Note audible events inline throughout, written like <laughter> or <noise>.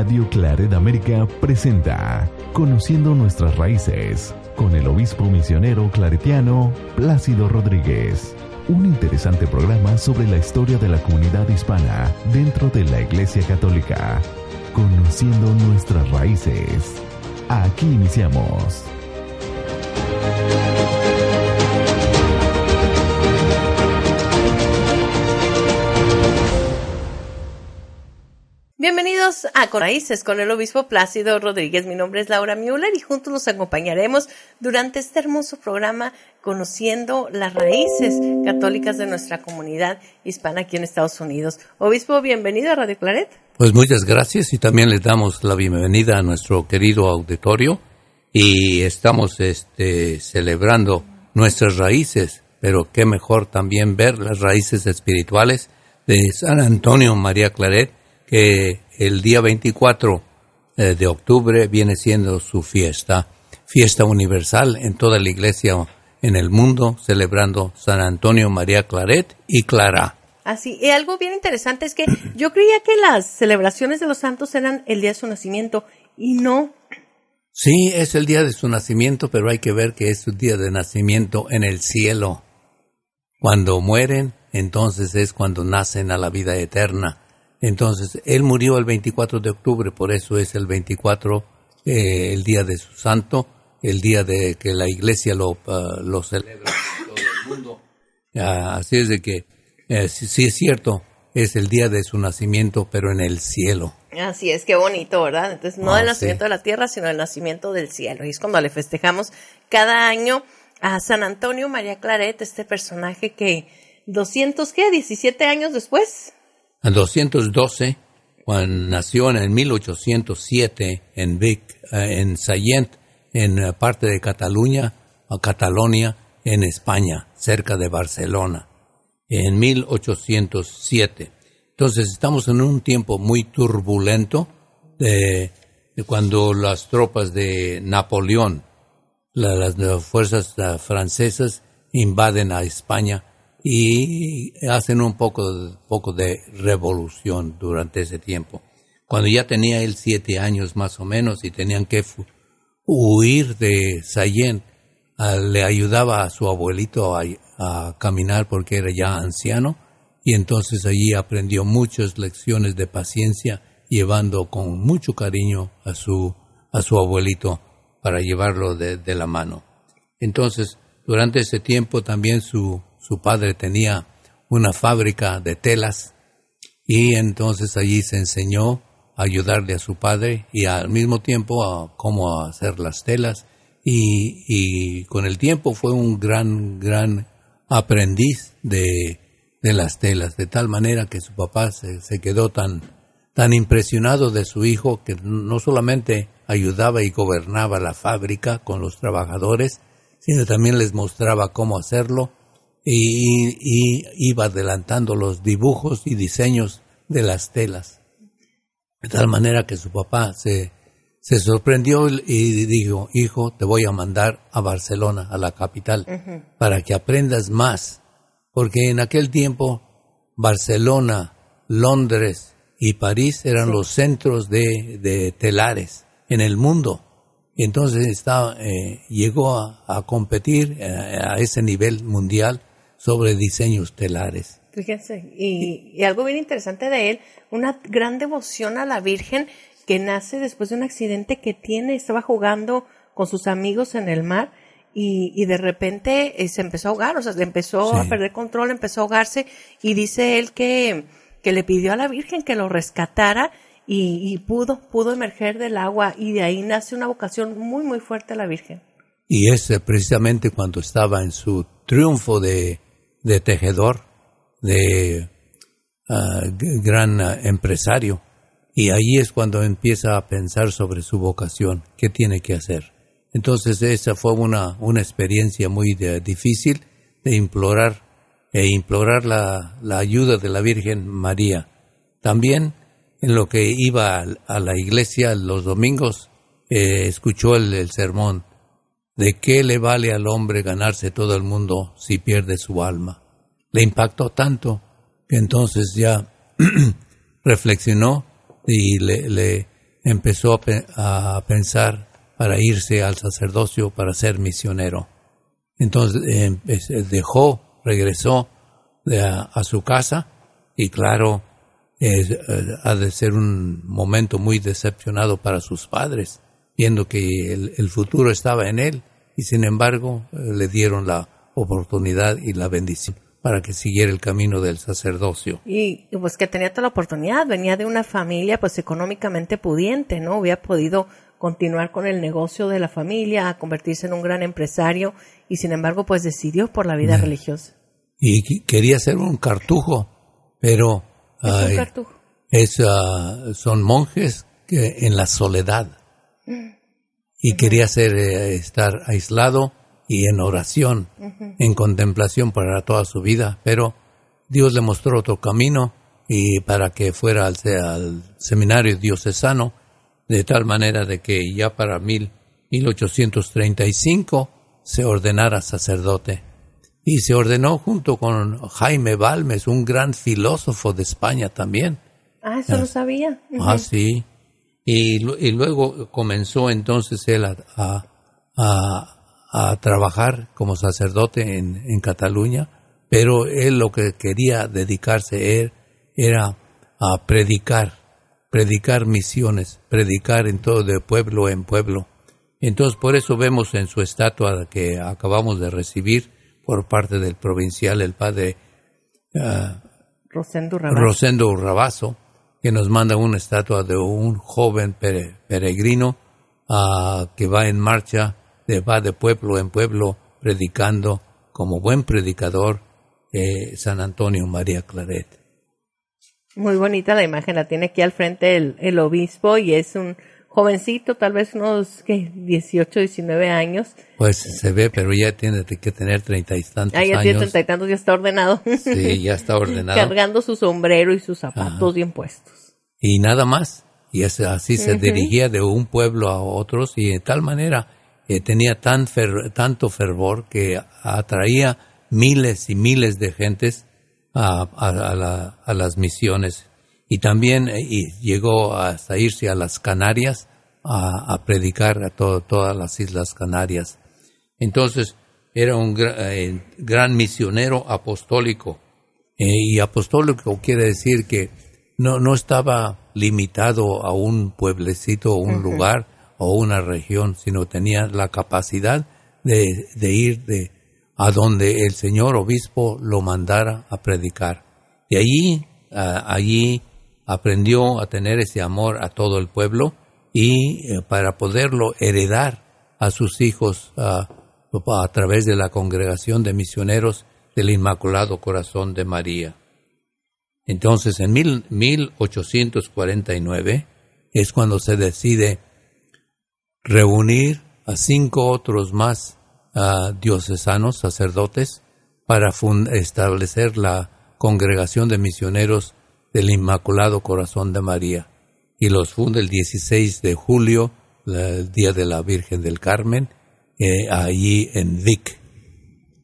Radio Claret América presenta Conociendo nuestras raíces con el obispo misionero claretiano Plácido Rodríguez. Un interesante programa sobre la historia de la comunidad hispana dentro de la Iglesia Católica. Conociendo nuestras raíces. Aquí iniciamos. Bienvenidos a Con Raíces con el obispo Plácido Rodríguez. Mi nombre es Laura Müller y juntos los acompañaremos durante este hermoso programa conociendo las raíces católicas de nuestra comunidad hispana aquí en Estados Unidos. Obispo, bienvenido a Radio Claret. Pues muchas gracias y también le damos la bienvenida a nuestro querido auditorio y estamos este, celebrando nuestras raíces, pero qué mejor también ver las raíces espirituales de San Antonio María Claret que el día 24 eh, de octubre viene siendo su fiesta, fiesta universal en toda la iglesia en el mundo, celebrando San Antonio María Claret y Clara. Así, y algo bien interesante es que yo creía que las celebraciones de los santos eran el día de su nacimiento y no. Sí, es el día de su nacimiento, pero hay que ver que es su día de nacimiento en el cielo. Cuando mueren, entonces es cuando nacen a la vida eterna. Entonces, él murió el 24 de octubre, por eso es el 24, eh, el día de su santo, el día de que la iglesia lo, uh, lo celebra en todo el mundo. Uh, así es de que, eh, sí, sí, es cierto, es el día de su nacimiento, pero en el cielo. Así es, qué bonito, ¿verdad? Entonces, no Ah, el nacimiento sí. de la tierra, sino el nacimiento del cielo. Y es cuando le festejamos cada año a San Antonio María Claret, este personaje que 200, ¿qué? 17 años después. En 212, cuando nació en el 1807 en Vic, eh, en Sallent, en eh, parte de Cataluña, o Catalonia, en España, cerca de Barcelona, en 1807. Entonces estamos en un tiempo muy turbulento de, de cuando las tropas de Napoleón, la- las, fuerzas eh, francesas invaden a España y hacen un poco, poco de revolución durante ese tiempo. Cuando ya tenía él siete años más o menos y tenían que huir de Sallent, ah, le ayudaba a su abuelito a, caminar porque era ya anciano y entonces allí aprendió muchas lecciones de paciencia llevando con mucho cariño a su, a su abuelito para llevarlo de la mano. Entonces, durante ese tiempo también su, su padre tenía una fábrica de telas y entonces allí se enseñó a ayudarle a su padre y al mismo tiempo a cómo hacer las telas y, y con el tiempo fue un gran, gran aprendiz de, de las telas, de tal manera que su papá se, se quedó tan, tan impresionado de su hijo que no solamente ayudaba y gobernaba la fábrica con los trabajadores, sino también les mostraba cómo hacerlo y, y iba adelantando los dibujos y diseños de las telas. De tal manera que su papá se, se sorprendió y dijo, hijo, te voy a mandar a Barcelona, a la capital, para que aprendas más. Porque en aquel tiempo Barcelona, Londres y París eran los centros de, de telares en el mundo. Entonces estaba, eh, llegó a, a competir eh, a ese nivel mundial sobre diseños telares. Fíjense, y, y algo bien interesante de él, una gran devoción a la Virgen que nace después de un accidente que tiene, estaba jugando con sus amigos en el mar y, y de repente eh, se empezó a ahogar, o sea, le empezó Sí. a perder control, empezó a ahogarse y dice él que, que le pidió a la Virgen que lo rescatara y, y pudo, pudo emerger del agua y de ahí nace una vocación muy, muy fuerte a la Virgen. Y es precisamente cuando estaba en su triunfo de, de tejedor, de ah, gran ah, empresario. Y ahí es cuando empieza a pensar sobre su vocación, qué tiene que hacer. Entonces esa fue una, una experiencia muy difícil de implorar e implorar la, la ayuda de la Virgen María. También en lo que iba a, a la iglesia los domingos, eh, escuchó el, el sermón ¿De qué le vale al hombre ganarse todo el mundo si pierde su alma? Le impactó tanto que entonces ya <clears throat> reflexionó y le, empezó a, pensar para irse al sacerdocio para ser misionero. Entonces em, dejó, regresó a, su casa y claro, eh, ha de ser un momento muy decepcionado para sus padres, viendo que el, futuro estaba en él y sin embargo eh, le dieron la oportunidad y la bendición para que siguiera el camino del sacerdocio. Y pues que tenía toda la oportunidad, venía de una familia pues económicamente pudiente, ¿no? Hubiera podido continuar con el negocio de la familia, a convertirse en un gran empresario y sin embargo pues decidió por la vida religiosa. Y quería ser un cartujo, pero ¿Es un cartujo? Ah, son monjes que, en la soledad mm. Y quería ser eh, estar aislado y en oración, en contemplación para toda su vida, pero Dios le mostró otro camino y para que fuera al, al seminario diocesano, de tal manera de que ya para mil, 1835 se ordenara sacerdote. Y se ordenó junto con Jaime Balmes, un gran filósofo de España también. Ah, eso lo sabía. Ah, sí. Y, y, luego comenzó entonces él a, a a trabajar como sacerdote en, en Cataluña, pero él lo que quería dedicarse era a predicar, predicar misiones, predicar en todo de pueblo en pueblo. Entonces por eso vemos en su estatua que acabamos de recibir por parte del provincial, el padre uh, Rosendo, Rabazo. Que nos manda una estatua de un joven peregrino uh, que va en marcha va de pueblo en pueblo predicando como buen predicador eh, San Antonio María Claret. Muy bonita la imagen, la tiene aquí al frente el, obispo y es un jovencito, tal vez unos ¿qué? 18, 19 años. Pues se ve, pero ya tiene que tener treinta y tantos ah, ya tiene treinta y tantos, ya está ordenado. Sí, ya está <laughs> ordenado. Cargando su sombrero y sus zapatos bien puestos. Y nada más. Y así se dirigía de un pueblo a otros y de tal manera tenía tan tanto fervor que atraía miles y miles de gentes a, las misiones. Y también eh, llegó hasta irse a las Canarias a, predicar a todas las Islas Canarias. Entonces, era un eh, gran misionero apostólico. Eh, y apostólico quiere decir que no, no estaba limitado a un pueblecito o un lugar, o una región, sino tenía la capacidad de, ir de a donde el señor obispo lo mandara a predicar. Y allí, allí aprendió a tener ese amor a todo el pueblo y eh, para poderlo heredar a sus hijos a través de la congregación de misioneros del Inmaculado Corazón de María. Entonces, en mil, 1849 es cuando se decide reunir a cinco otros más diocesanos, sacerdotes, para establecer la congregación de misioneros del Inmaculado Corazón de María. Y los funda el 16 de julio, el Día de la Virgen del Carmen, eh, allí en Vic,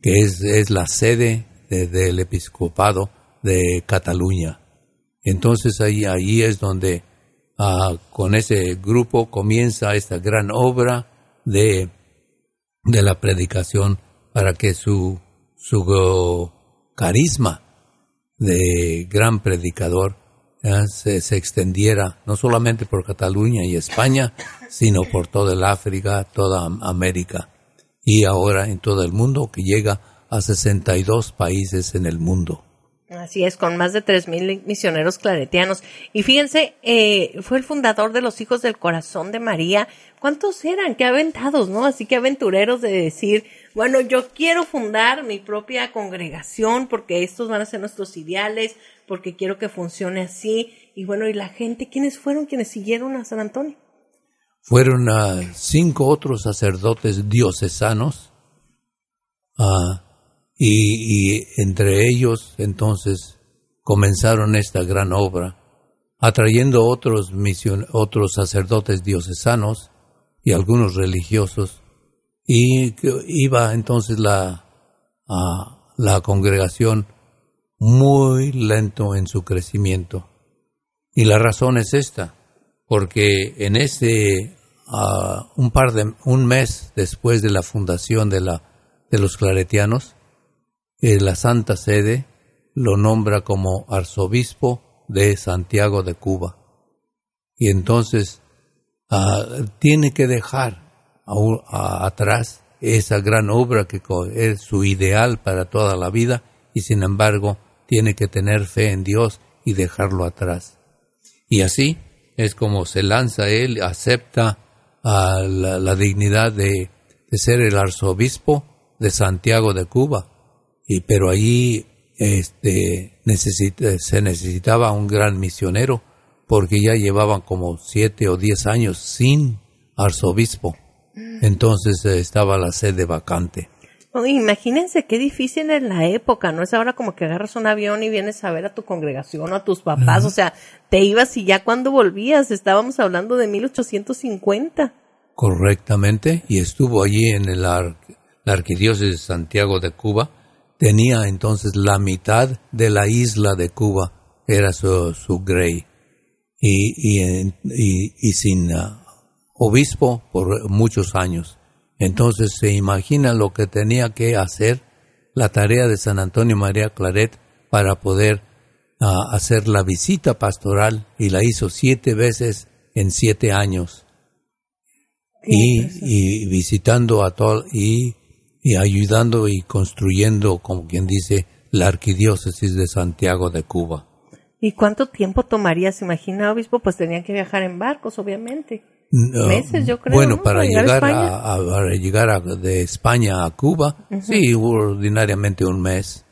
que es, la sede del episcopado de Cataluña. Entonces ahí, ahí es donde Ah, con ese grupo comienza esta gran obra de, de la predicación para que su, su carisma de gran predicador se, extendiera no solamente por Cataluña y España, sino por toda el África, toda América y ahora en todo el mundo que llega a 62 países en el mundo. Así es, con más de tres mil misioneros claretianos. Y fíjense, eh, fue el fundador de los Hijos del Corazón de María. ¿Cuántos eran? Qué aventados, ¿no? Así que aventureros de decir, bueno, yo quiero fundar mi propia congregación porque estos van a ser nuestros ideales, porque quiero que funcione así. Y bueno, ¿y la gente? ¿Quiénes fueron quienes siguieron a San Antonio? Fueron a cinco otros sacerdotes diocesanos. a y, entre ellos entonces comenzaron esta gran obra, atrayendo otros, otros sacerdotes diocesanos y algunos religiosos, y iba entonces la, congregación muy lento en su crecimiento. Y la razón es esta, porque en ese ah, un par de un mes después de la fundación de la de los claretianos, eh, la Santa Sede lo nombra como arzobispo de Santiago de Cuba. Y entonces ah, tiene que dejar atrás esa gran obra que es su ideal para toda la vida y sin embargo tiene que tener fe en Dios y dejarlo atrás. Y así es como se lanza él, acepta la, dignidad de, ser el arzobispo de Santiago de Cuba. Y pero allí este, se necesitaba un gran misionero porque ya llevaban como siete o diez años sin arzobispo. Mm. Entonces eh, estaba la sede vacante imagínense qué difícil en la época, no es ahora como que agarras un avión y vienes a ver a tu congregación o a tus papás, o sea, te ibas y ya cuando volvías, estábamos hablando de 1850. Correctamente, y estuvo allí en el la arquidiócesis de Santiago de Cuba, tenía entonces la mitad de la isla de Cuba, era su, su grey, y, y, y, sin uh, obispo por muchos años. Entonces se imagina lo que tenía que hacer la tarea de San Antonio María Claret para poder ah, hacer la visita pastoral y la hizo siete veces en siete años. Y, visitando a todo y, y ayudando y construyendo, como quien dice, la arquidiócesis de Santiago de Cuba. ¿Y cuánto tiempo tomaría? Se imagina, obispo, pues tenían que viajar en barcos, obviamente. Meses, yo creo. Bueno, para, llegar, a, llegar de España a Cuba, sí, ordinariamente un mes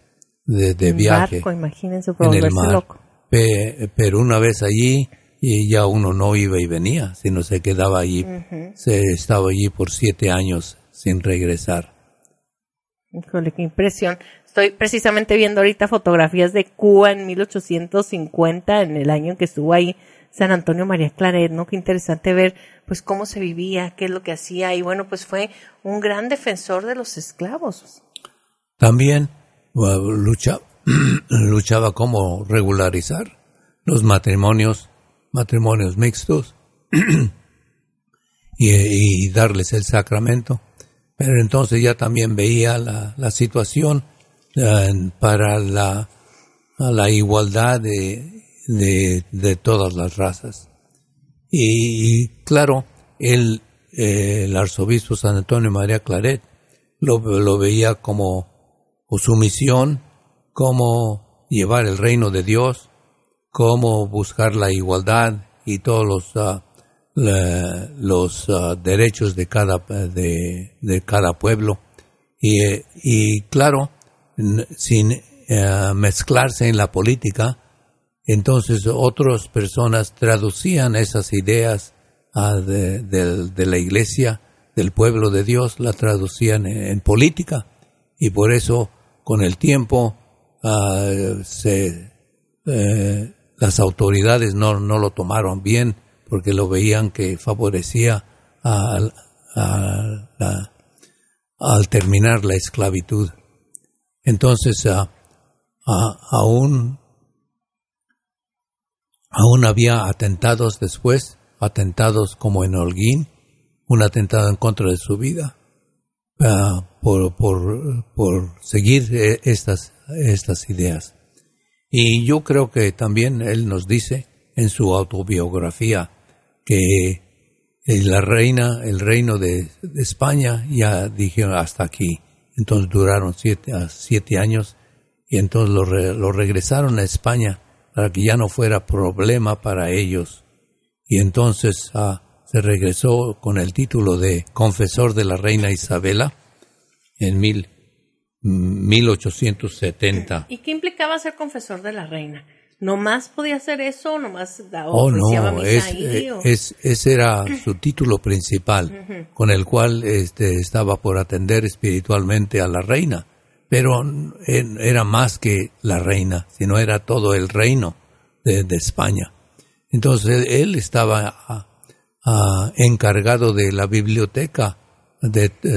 de, de viaje. Barco, imagínense, en el mar. Loco. pero una vez allí, y ya uno no iba y venía, sino se quedaba allí. Se estaba allí por siete años sin regresar. Híjole, qué impresión. Estoy precisamente viendo ahorita fotografías de Cuba en 1850, en el año en que estuvo ahí San Antonio María Claret, ¿no? Qué interesante ver, pues, cómo se vivía, qué es lo que hacía, y bueno, pues fue un gran defensor de los esclavos. También lucha, <clears throat> luchaba como regularizar los matrimonios, matrimonios mixtos, <clears throat> y, darles el sacramento. Pero entonces ya también veía la, la situación eh, para la, la igualdad de, de, de todas las razas. Y, claro, el, el arzobispo San Antonio María Claret lo, lo veía como, su misión, como llevar el reino de Dios, como buscar la igualdad y todos los, ah, los ah, derechos de cada, de, de cada pueblo. Y, y claro, sin eh, mezclarse en la política, entonces otras personas traducían esas ideas ah, de, la iglesia, del pueblo de Dios, la traducían en, política y por eso con el tiempo ah, eh, las autoridades no, lo tomaron bien porque lo veían que favorecía al terminar la esclavitud. Entonces, aún Aún había atentados después, atentados como en Holguín, un atentado en contra de su vida, ah, por, por, por, seguir eh, estas, estas ideas. Y yo creo que también él nos dice en su autobiografía que la reina, el reino de, España ya dijeron hasta aquí. Entonces duraron siete, siete años y entonces lo, lo regresaron a España para que ya no fuera problema para ellos. Y entonces ah, se regresó con el título de confesor de la reina Isabela en mil, 1870. ¿Y qué implicaba ser confesor de la reina? ¿Nomás podía hacer eso? ¿Nomás oh, no, es, eh, es, ese era su título principal, con el cual este, estaba por atender espiritualmente a la reina pero era más que la reina, sino era todo el reino de, España. Entonces él estaba ah, ah, encargado de la biblioteca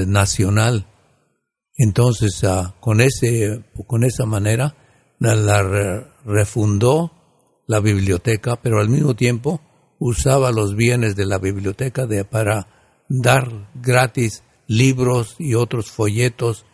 nacional. Entonces ah, con ese con esa manera la, refundó la biblioteca, pero al mismo tiempo usaba los bienes de la biblioteca de, para dar gratis libros y otros folletos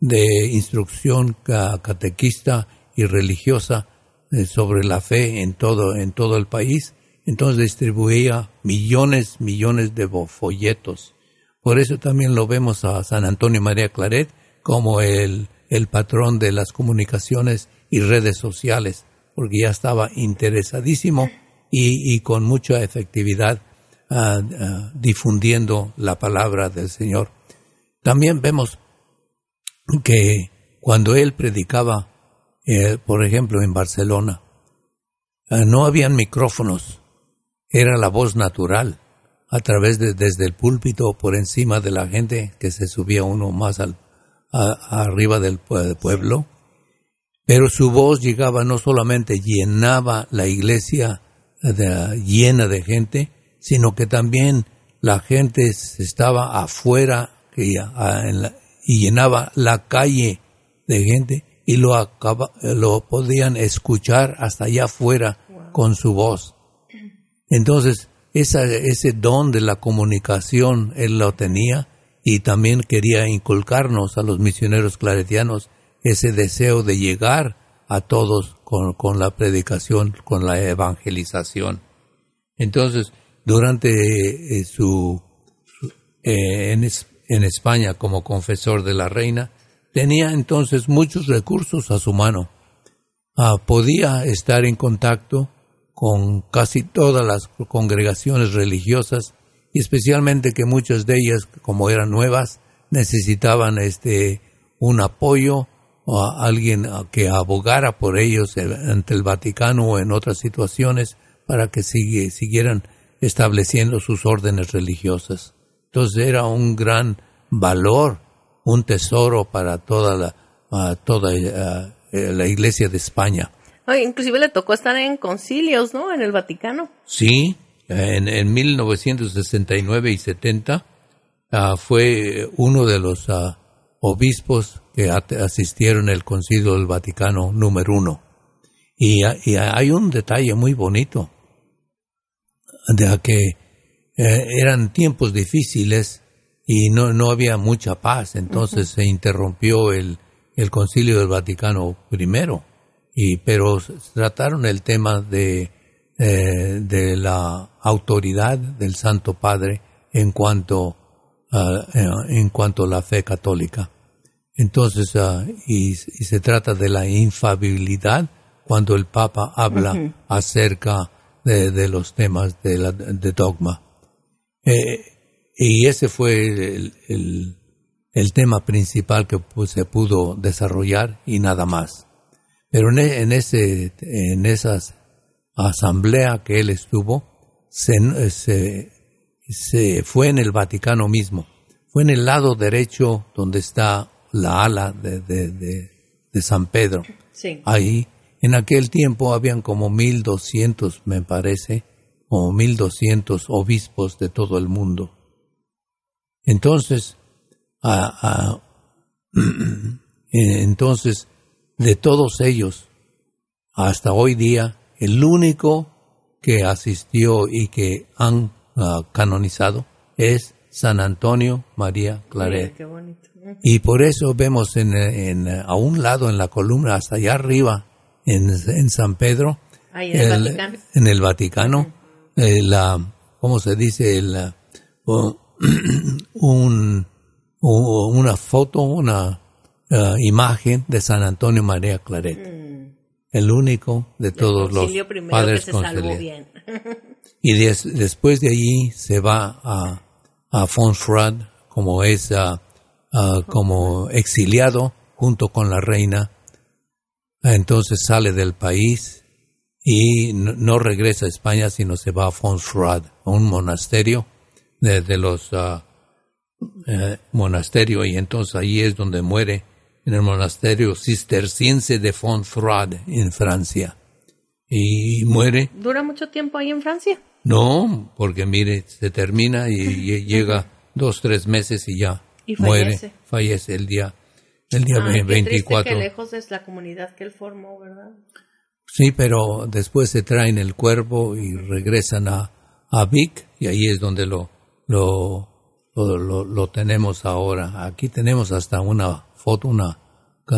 de instrucción catequista y religiosa eh, sobre la fe en todo, en todo el país. Entonces distribuía millones, millones de folletos. Por eso también lo vemos a San Antonio María Claret como el, el patrón de las comunicaciones y redes sociales, porque ya estaba interesadísimo y, y con mucha efectividad ah, ah, difundiendo la palabra del Señor. También vemos que cuando él predicaba, eh, por ejemplo, en Barcelona, ah, no habían micrófonos, era la voz natural, a través de desde el púlpito por encima de la gente que se subía uno más al, arriba del pueblo, pero su voz llegaba no solamente llenaba la iglesia llena de gente, sino que también la gente estaba afuera y, y llenaba la calle de gente y lo, lo podían escuchar hasta allá afuera con su voz. Entonces, esa, ese don de la comunicación él lo tenía y también quería inculcarnos a los misioneros claretianos ese deseo de llegar a todos con, la predicación, con la evangelización. Entonces, durante eh, su, eh, en, España como confesor de la reina, tenía entonces muchos recursos a su mano. Ah, podía estar en contacto con casi todas las congregaciones religiosas y especialmente que muchas de ellas, como eran nuevas, necesitaban este un apoyo o a alguien que abogara por ellos ante el Vaticano o en otras situaciones para que siguieran estableciendo sus órdenes religiosas. Entonces era un gran valor, un tesoro para toda la, toda eh, la Iglesia de España. inclusive le tocó estar en concilios, ¿no? En el Vaticano. Sí, en, en 1969 y 70 ah, fue uno de los ah, obispos que asistieron al Concilio del Vaticano número uno. Y, hay un detalle muy bonito, de que eh, eran tiempos difíciles y no, no había mucha paz, entonces se interrumpió el, el Concilio del Vaticano primero, y, pero trataron el tema de, eh, de la autoridad del Santo Padre en cuanto, uh, en cuanto a la fe católica. Entonces, uh, y, se trata de la infabilidad cuando el Papa habla acerca de, de, los temas de, la, de dogma. Eh, y ese fue el, el, el, tema principal que pues, se pudo desarrollar y nada más. Pero en, e, en ese, en esas asamblea que él estuvo, se, se, se fue en el Vaticano mismo. Fue en el lado derecho donde está la ala de, de, de, San Pedro. Sí. Ahí, en aquel tiempo habían como 1200, me parece, o 1200 obispos de todo el mundo. Entonces, <clears throat> entonces, de todos ellos, hasta hoy día, el único que asistió y que han ah, canonizado es San Antonio María Claret. bonito. Y por eso vemos en, en, a un lado en la columna, hasta allá arriba, en, en San Pedro, Ahí en, el, Vaticano. en el Vaticano, eh, la, ¿cómo se dice? La, <clears throat> un, una foto, una uh, imagen de San Antonio María Claret. Mm. El único de todos los padres. <laughs> y des, después de allí se va a, a Fonfrad, como es Ah, como exiliado junto con la reina. Entonces sale del país y no, regresa a España, sino se va a Fonfrad, a un monasterio de, los uh, monasterios, y entonces ahí es donde muere, en el monasterio cisterciense de Fonfrad, en Francia. Y muere. ¿Dura mucho tiempo ahí en Francia? No, porque mire, se termina y <laughs> llega dos, tres meses y ya y muere, fallece el día, el día 24. Qué lejos es la comunidad que él formó, ¿verdad? Sí, pero después se traen el cuerpo y regresan a, a Vic y ahí es donde lo, lo, lo, lo, tenemos ahora. Aquí tenemos hasta una foto, una,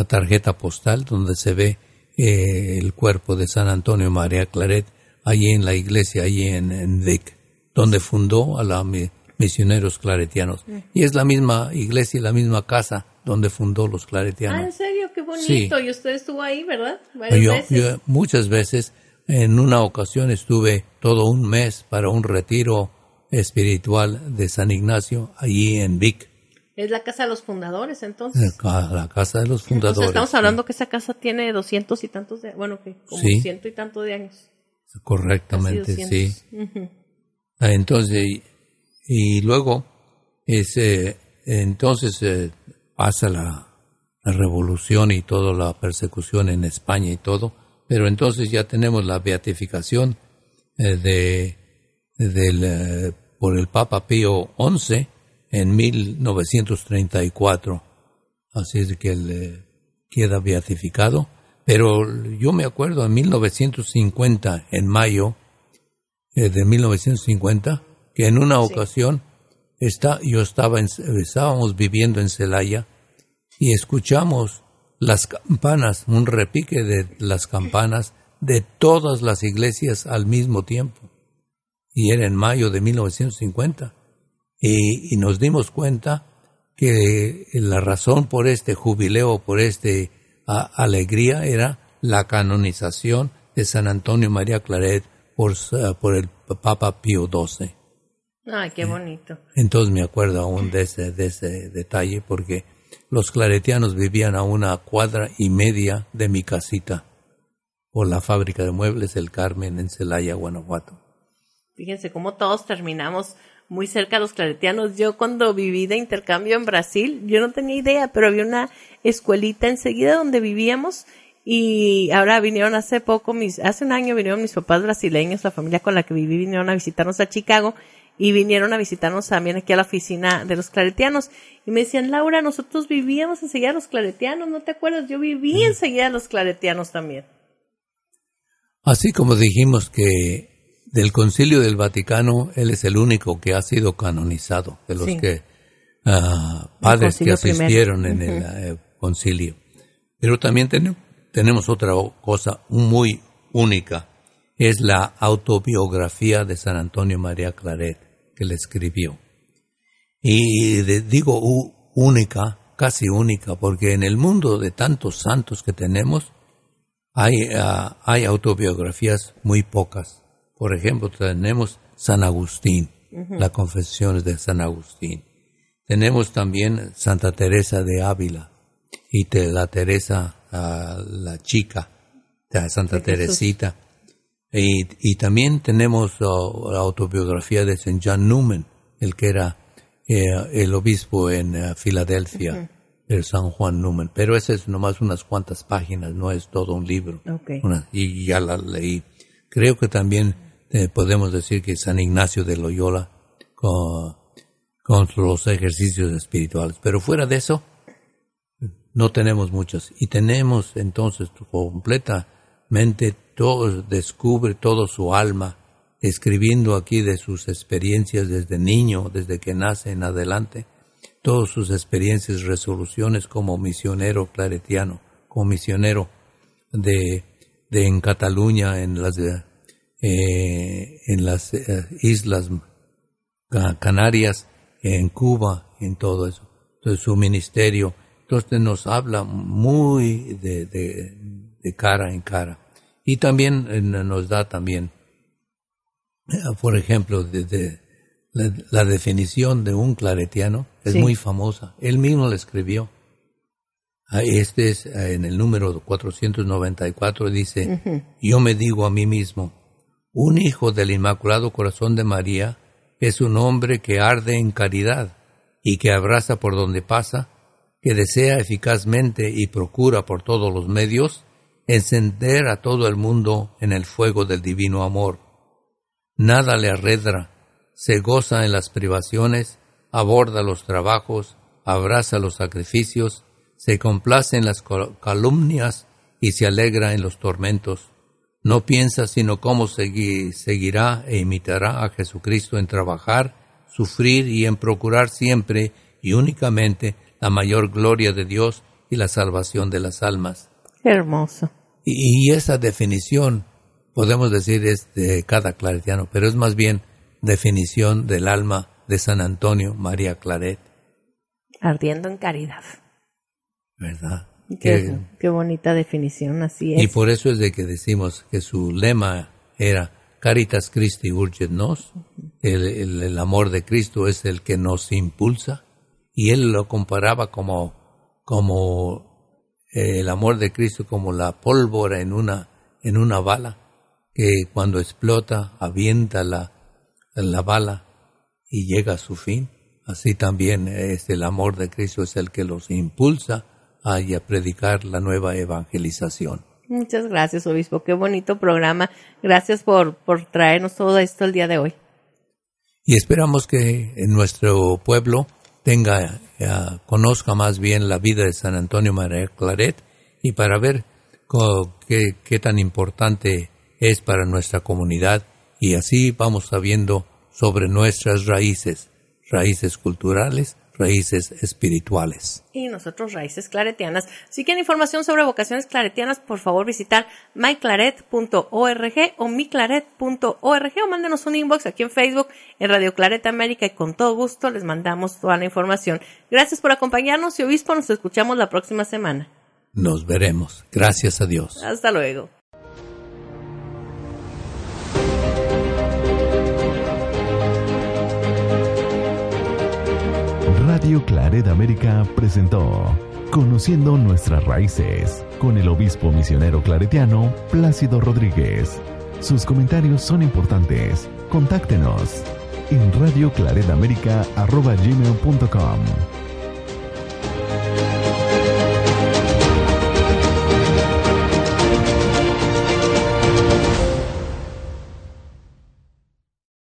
tarjeta postal donde se ve eh, el cuerpo de San Antonio María Claret allí en la iglesia, allí en, Vic, donde fundó a los misioneros claretianos. Y es la misma iglesia y la misma casa donde fundó los claretianos. Ah, ¿en serio? Qué bonito. Y usted estuvo ahí, ¿verdad? Yo, yo, muchas veces, en una ocasión estuve todo un mes para un retiro espiritual de San Ignacio allí en Vic. Es la casa de los fundadores, entonces. La casa de los fundadores. estamos hablando que esa casa tiene doscientos y tantos de, bueno, que como ciento y tanto de años. Correctamente, sí. Ah, entonces, y, luego, ese, entonces eh, pasa la, revolución y toda la persecución en España y todo, pero entonces ya tenemos la beatificación eh, de, del, eh, por el Papa Pío XI en 1934. Así es que él queda beatificado. Pero yo me acuerdo en 1950, en mayo eh, de 1950, que en una ocasión está, yo estaba estábamos viviendo en Celaya y escuchamos las campanas, un repique de las campanas de todas las iglesias al mismo tiempo. Y era en mayo de 1950. Y, y nos dimos cuenta que la razón por este jubileo, por este alegría, era la canonización de San Antonio María Claret por, por el Papa Pío XII. Ay, qué bonito. Entonces me acuerdo aún de ese, de ese detalle porque los claretianos vivían a una cuadra y media de mi casita por la fábrica de muebles El Carmen en Celaya, Guanajuato. Fíjense cómo todos terminamos muy cerca de los claretianos. Yo cuando viví de intercambio en Brasil, yo no tenía idea, pero había una escuelita enseguida donde vivíamos y ahora vinieron hace poco, mis, hace un año vinieron mis papás brasileños, la familia con la que viví, vinieron a visitarnos a Chicago y vinieron a visitarnos también aquí a la oficina de los claretianos. Y me decían, Laura, nosotros vivíamos enseguida de los claretianos, ¿no te acuerdas? Yo viví enseguida de los claretianos también. Así como dijimos que del concilio del Vaticano, él es el único que ha sido canonizado, de los que uh, padres que asistieron en el eh, concilio. Pero también tenemos otra cosa muy única, es la autobiografía de San Antonio María Claret que le escribió. Y digo única, casi única, porque en el mundo de tantos santos que tenemos, hay, ah, hay autobiografías muy pocas. Por ejemplo, tenemos San Agustín, las confesiones de San Agustín. Tenemos también Santa Teresa de Ávila y la Teresa, ah, la chica, Santa Teresita. Y, también tenemos uh, la autobiografía de St. John Newman, el que era eh, el obispo en uh, Filadelfia, el San Juan Newman. Pero ese es nomás unas cuantas páginas, no es todo un libro. y ya la leí. Creo que también eh, podemos decir que San Ignacio de Loyola con, con los ejercicios espirituales. Pero fuera de eso, no tenemos muchos. Y tenemos entonces completamente todo, descubre todo su alma, escribiendo aquí de sus experiencias desde niño, desde que nace en adelante, todas sus experiencias, resoluciones como misionero claretiano, como misionero de, de en Cataluña, en las, eh, en las eh, islas Canarias, en Cuba, en todo eso. Entonces su ministerio, entonces nos habla muy de, de cara en cara. Y también eh, nos da también, por ejemplo, de, la, definición de un claretiano es muy famosa. Él mismo la escribió. Ah, este es en el número 494, dice, yo me digo a mí mismo, un hijo del Inmaculado Corazón de María es un hombre que arde en caridad y que abraza por donde pasa, que desea eficazmente y procura por todos los medios encender a todo el mundo en el fuego del divino amor. Nada le arredra, se goza en las privaciones, aborda los trabajos, abraza los sacrificios, se complace en las calumnias y se alegra en los tormentos. No piensa sino cómo seguirá e imitará a Jesucristo en trabajar, sufrir y en procurar siempre y únicamente la mayor gloria de Dios y la salvación de las almas. hermoso. Y, esa definición, podemos decir, es de cada claretiano, pero es más bien definición del alma de San Antonio María Claret. Ardiendo en caridad. ¿Verdad? Qué, qué, bonita definición, así es. Y por eso es de que decimos que su lema era Caritas Christi urget nos, el, el, amor de Cristo es el que nos impulsa, y él lo comparaba como, como eh, el amor de Cristo como la pólvora en una, en una bala, que cuando explota avienta la, la bala y llega a su fin. Así también es el amor de Cristo es el que los impulsa a, a predicar la nueva evangelización. Muchas gracias, obispo. Qué bonito programa. Gracias por, por traernos todo esto el día de hoy. Y esperamos que en nuestro pueblo tenga, eh, conozca más bien la vida de San Antonio María Claret y para ver qué, qué tan importante es para nuestra comunidad y así vamos sabiendo sobre nuestras raíces, raíces culturales, raíces espirituales. Y nosotros raíces claretianas. Si quieren información sobre vocaciones claretianas, por favor visitar myclaret.org o miclaret.org o mándenos un inbox aquí en Facebook en Radio Claret América y con todo gusto les mandamos toda la información. Gracias por acompañarnos y obispo, nos escuchamos la próxima semana. Nos veremos. Gracias a Dios. Hasta luego. Radio Claret América presentó Conociendo nuestras raíces con el obispo misionero claretiano Plácido Rodríguez. Sus comentarios son importantes. Contáctenos en radioclaretamérica.com